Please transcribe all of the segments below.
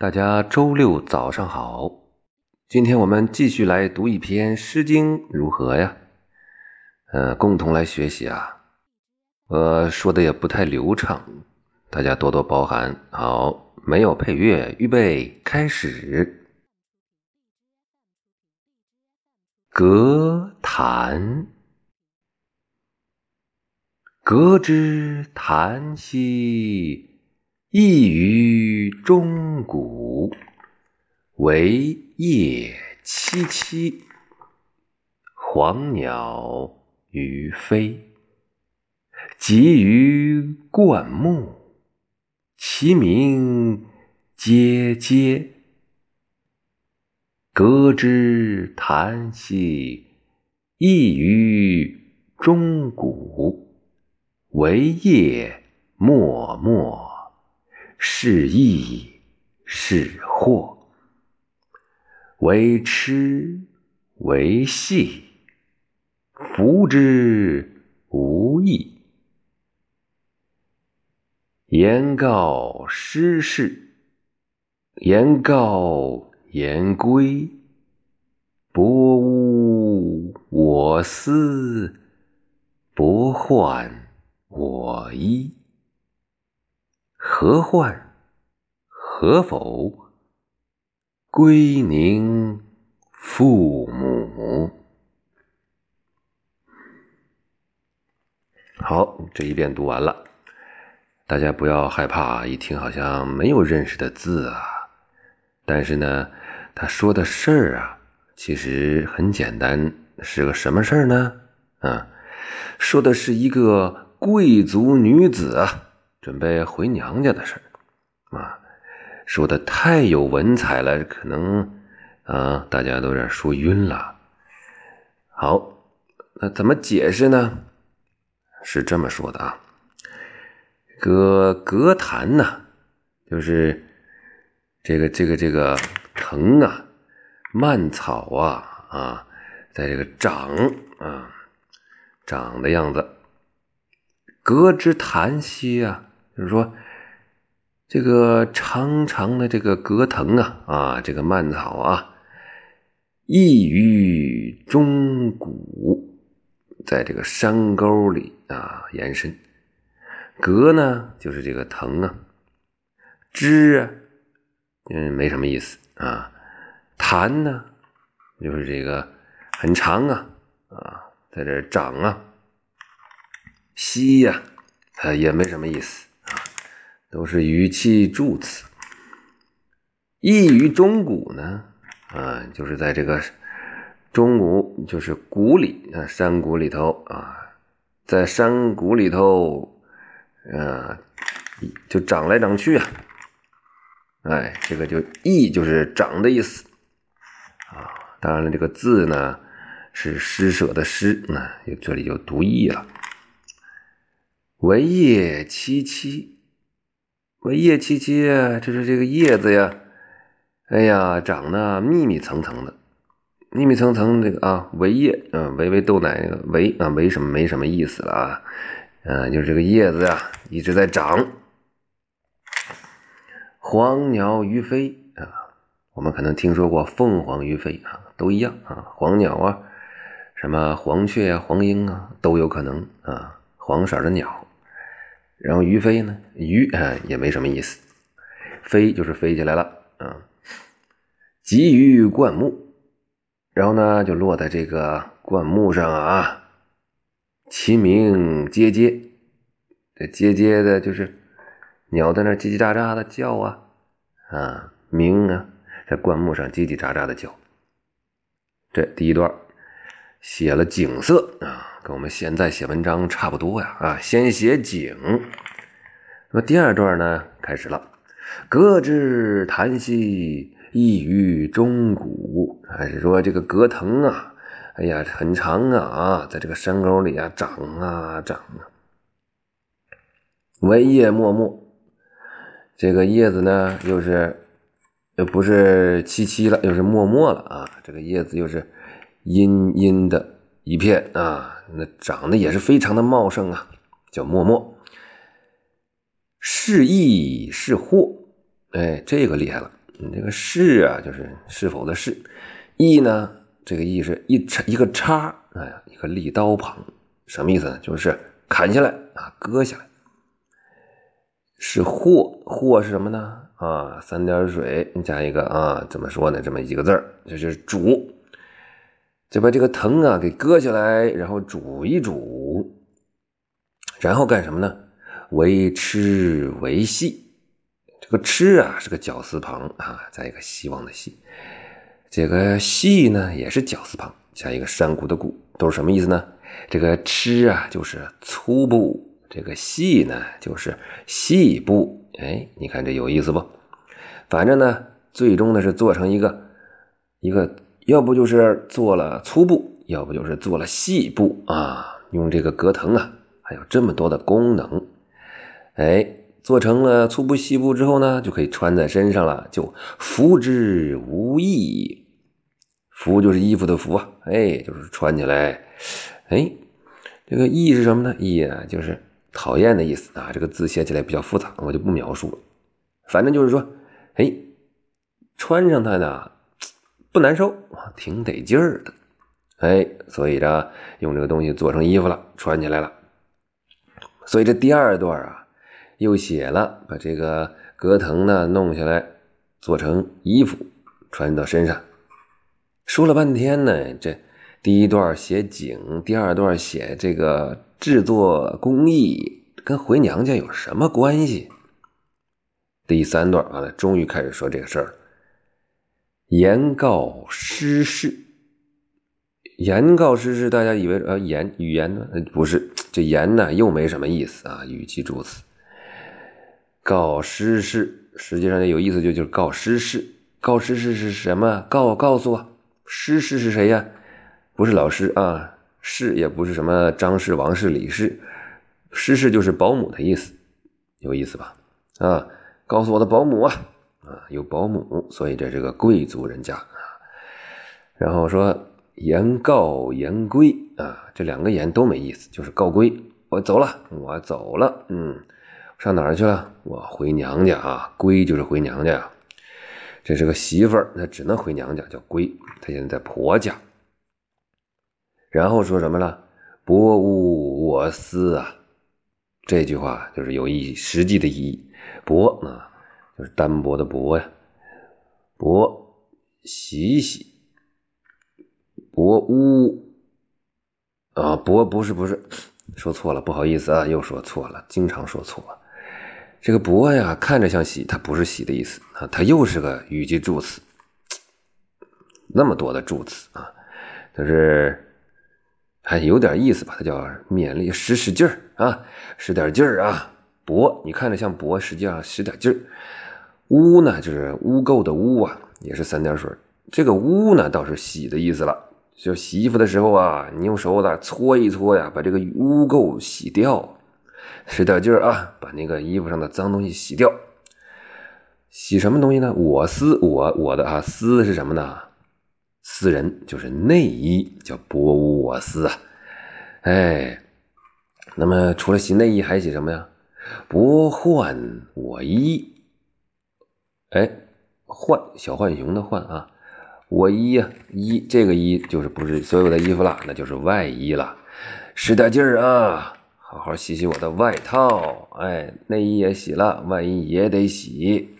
大家周六早上好，今天我们继续来读一篇《诗经》，如何呀？呃，共同来学习啊。呃，说的也不太流畅，大家多多包涵。好，没有配乐，预备开始。歌谈，歌之谈兮。异于钟鼓，惟叶萋萋。黄鸟于飞，集于灌木，其鸣喈喈。歌之谈兮，异于钟鼓，惟夜脉脉。是益是祸，为痴为戏，弗之无益。言告失事，言告言归。博吾我思，博患我医。何患？何否？归宁父母。好，这一遍读完了，大家不要害怕，一听好像没有认识的字啊。但是呢，他说的事儿啊，其实很简单，是个什么事儿呢？啊，说的是一个贵族女子啊。准备回娘家的事儿，啊，说的太有文采了，可能啊，大家都有点说晕了。好，那怎么解释呢？是这么说的啊，歌歌坛呢，就是这个这个这个藤啊，蔓草啊啊，在这个长啊长的样子，歌之檀兮啊。就是说，这个长长的这个葛藤啊，啊，这个蔓草啊，异于中谷，在这个山沟里啊延伸。葛呢，就是这个藤啊，枝啊，嗯，没什么意思啊。檀呢，就是这个很长啊，啊，在这长啊。稀呀，啊，也没什么意思。都是语气助词。意于中鼓呢，啊，就是在这个中鼓，就是谷里啊，山谷里头啊，在山谷里头，啊，就长来长去啊，哎，这个就意就是长的意思啊。当然了，这个字呢是施舍的施，那这里就读意了。惟叶萋萋。我叶萋萋，这是这个叶子呀，哎呀，长得密密层层的，密密层层这个啊，围叶，嗯，围围豆奶那个围啊，围什么没什么意思了啊，嗯，就是这个叶子呀一直在长。黄鸟于飞啊，我们可能听说过凤凰于飞啊，都一样啊，黄鸟啊，什么黄雀啊、黄莺啊，都有可能啊，黄色的鸟。然后鱼飞呢？鱼啊也没什么意思，飞就是飞起来了啊。集于灌木，然后呢就落在这个灌木上啊。其鸣喈喈，这喈喈的就是鸟在那叽叽喳喳的叫啊啊鸣啊，在灌木上叽叽喳喳的叫。这第一段写了景色啊。跟我们现在写文章差不多呀，啊，先写景。那么第二段呢，开始了。葛之檀兮，异于钟鼓。还是说这个葛藤啊，哎呀，很长啊，啊，在这个山沟里啊，长啊长啊。惟叶脉脉，这个叶子呢，又是又不是萋萋了，又是脉脉了啊。这个叶子又是阴阴的一片啊。那长得也是非常的茂盛啊，叫默默。是益是祸，哎，这个厉害了你这个是啊，就是是否的是；义呢，这个义是一叉一个叉，哎，一个利刀旁，什么意思呢？就是砍下来啊，割下来。是祸，祸是什么呢？啊，三点水加一个啊，怎么说呢？这么一个字儿，这就是煮，就把这个藤啊给割下来，然后煮一煮，然后干什么呢？为吃为戏。这个吃啊是个绞丝旁啊，加一个希望的希。这个细呢也是绞丝旁加一个山谷的谷，都是什么意思呢？这个吃啊就是粗布。这个细呢，就是细布，哎，你看这有意思不？反正呢，最终呢是做成一个一个，要不就是做了粗布，要不就是做了细布啊。用这个隔藤啊，还有这么多的功能，哎，做成了粗布细布之后呢，就可以穿在身上了，就服之无益。服就是衣服的服啊，哎，就是穿起来，哎，这个益是什么呢？益啊，就是。讨厌的意思啊，这个字写起来比较复杂，我就不描述了。反正就是说，哎，穿上它呢不难受挺得劲儿的。哎，所以呢，用这个东西做成衣服了，穿起来了。所以这第二段啊，又写了把这个葛藤呢弄下来，做成衣服穿到身上。说了半天呢，这第一段写景，第二段写这个。制作工艺跟回娘家有什么关系？第三段完了，终于开始说这个事儿。言告失事，言告失事，大家以为呃言语言呢？不是，这言呢又没什么意思啊，语气助词。告失事，实际上有意思就就是告失事。告失事是什么？告告诉我，失事是谁呀？不是老师啊。士也不是什么张氏、王氏、李氏，师氏就是保姆的意思，有意思吧？啊，告诉我的保姆啊，啊，有保姆，所以这是个贵族人家啊。然后说言告言归啊，这两个言都没意思，就是告归，我走了，我走了，嗯，上哪儿去了？我回娘家啊，归就是回娘家呀。这是个媳妇儿，那只能回娘家，叫归。她现在在婆家。然后说什么了？薄无我思啊！这句话就是有意实际的意义。薄啊，是单薄的薄呀。薄洗洗，薄污啊，薄不是不是，说错了，不好意思啊，又说错了，经常说错。这个薄呀，看着像洗，它不是洗的意思啊，它又是个语气助词。那么多的助词啊，就是。还有点意思吧？它叫勉力使使劲儿啊，使点劲儿啊。薄，你看着像薄，实际上使点劲儿。污呢，就是污垢的污啊，也是三点水。这个污呢，倒是洗的意思了。就洗衣服的时候啊，你用手子搓一搓呀，把这个污垢洗掉，使点劲儿啊，把那个衣服上的脏东西洗掉。洗什么东西呢？我思我我的啊，思是什么呢？私人就是内衣，叫薄污我思啊，哎，那么除了洗内衣，还洗什么呀？薄换我衣，哎，浣小浣熊的浣啊，我衣呀衣，这个衣就是不是所有的衣服了，那就是外衣了，使点劲儿啊，好好洗洗我的外套，哎，内衣也洗了，外衣也得洗，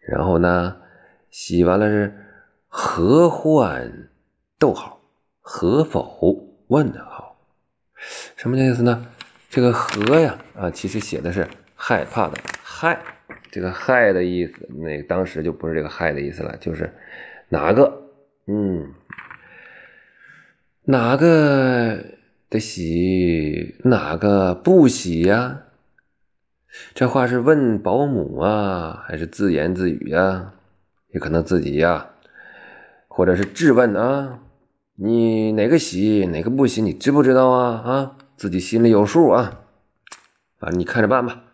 然后呢，洗完了是。何患？逗号，何否？问号，什么意思呢？这个何呀，啊，其实写的是害怕的害，这个害的意思，那当时就不是这个害的意思了，就是哪个？嗯，哪个的喜，哪个不喜呀？这话是问保姆啊，还是自言自语呀？也可能自己呀。或者是质问啊，你哪个喜哪个不喜，你知不知道啊？啊，自己心里有数啊，反正你看着办吧，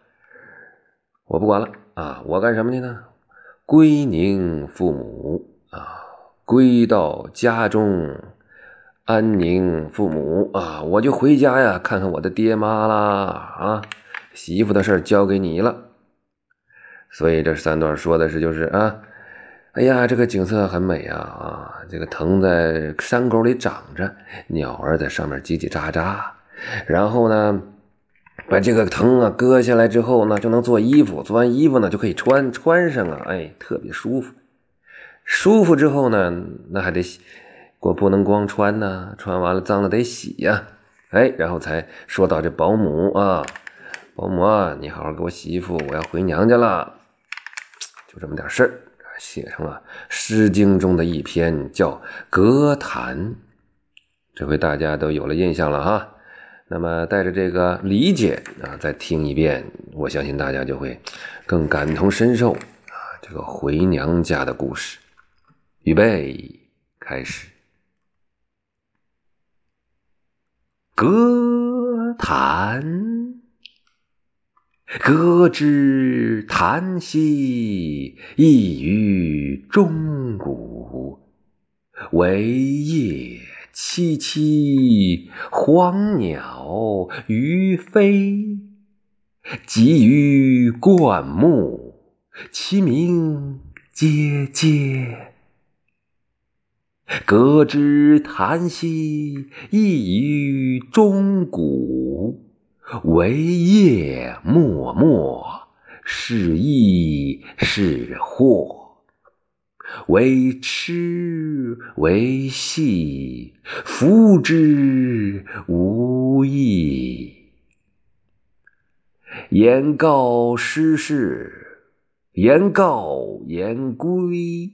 我不管了啊，我干什么去呢？归宁父母啊，归到家中安宁父母啊，我就回家呀，看看我的爹妈啦啊，洗衣服的事交给你了。所以这三段说的是就是啊，哎呀，这个景色很美啊啊，这个藤在山沟里长着，鸟儿在上面叽叽喳喳，然后呢，把这个藤啊割下来之后呢，就能做衣服，做完衣服呢就可以穿穿上啊，哎，特别舒服。舒服之后呢，那还得洗，我不能光穿呢，穿完了脏了得洗呀，哎，然后才说到这保姆啊，保姆啊，你好好给我洗衣服，我要回娘家了。就这么点事儿，写成了《诗经》中的一篇，叫《歌坛》。这回大家都有了印象了哈。那么带着这个理解啊，再听一遍，我相信大家就会更感同身受啊，这个回娘家的故事。预备，开始。歌坛。歌之叹兮，异于钟鼓；惟叶萋萋，黄鸟于飞。集于灌木，其鸣喈喈。歌之檀兮，异于钟鼓。惟叶脉脉，是益是惑。为痴为戏，夫之无益。言告失事，言告言归。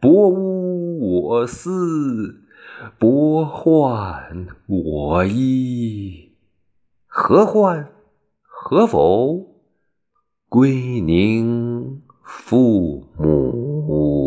薄污我思，薄患我衣。何患？何否？归宁父母 Oh.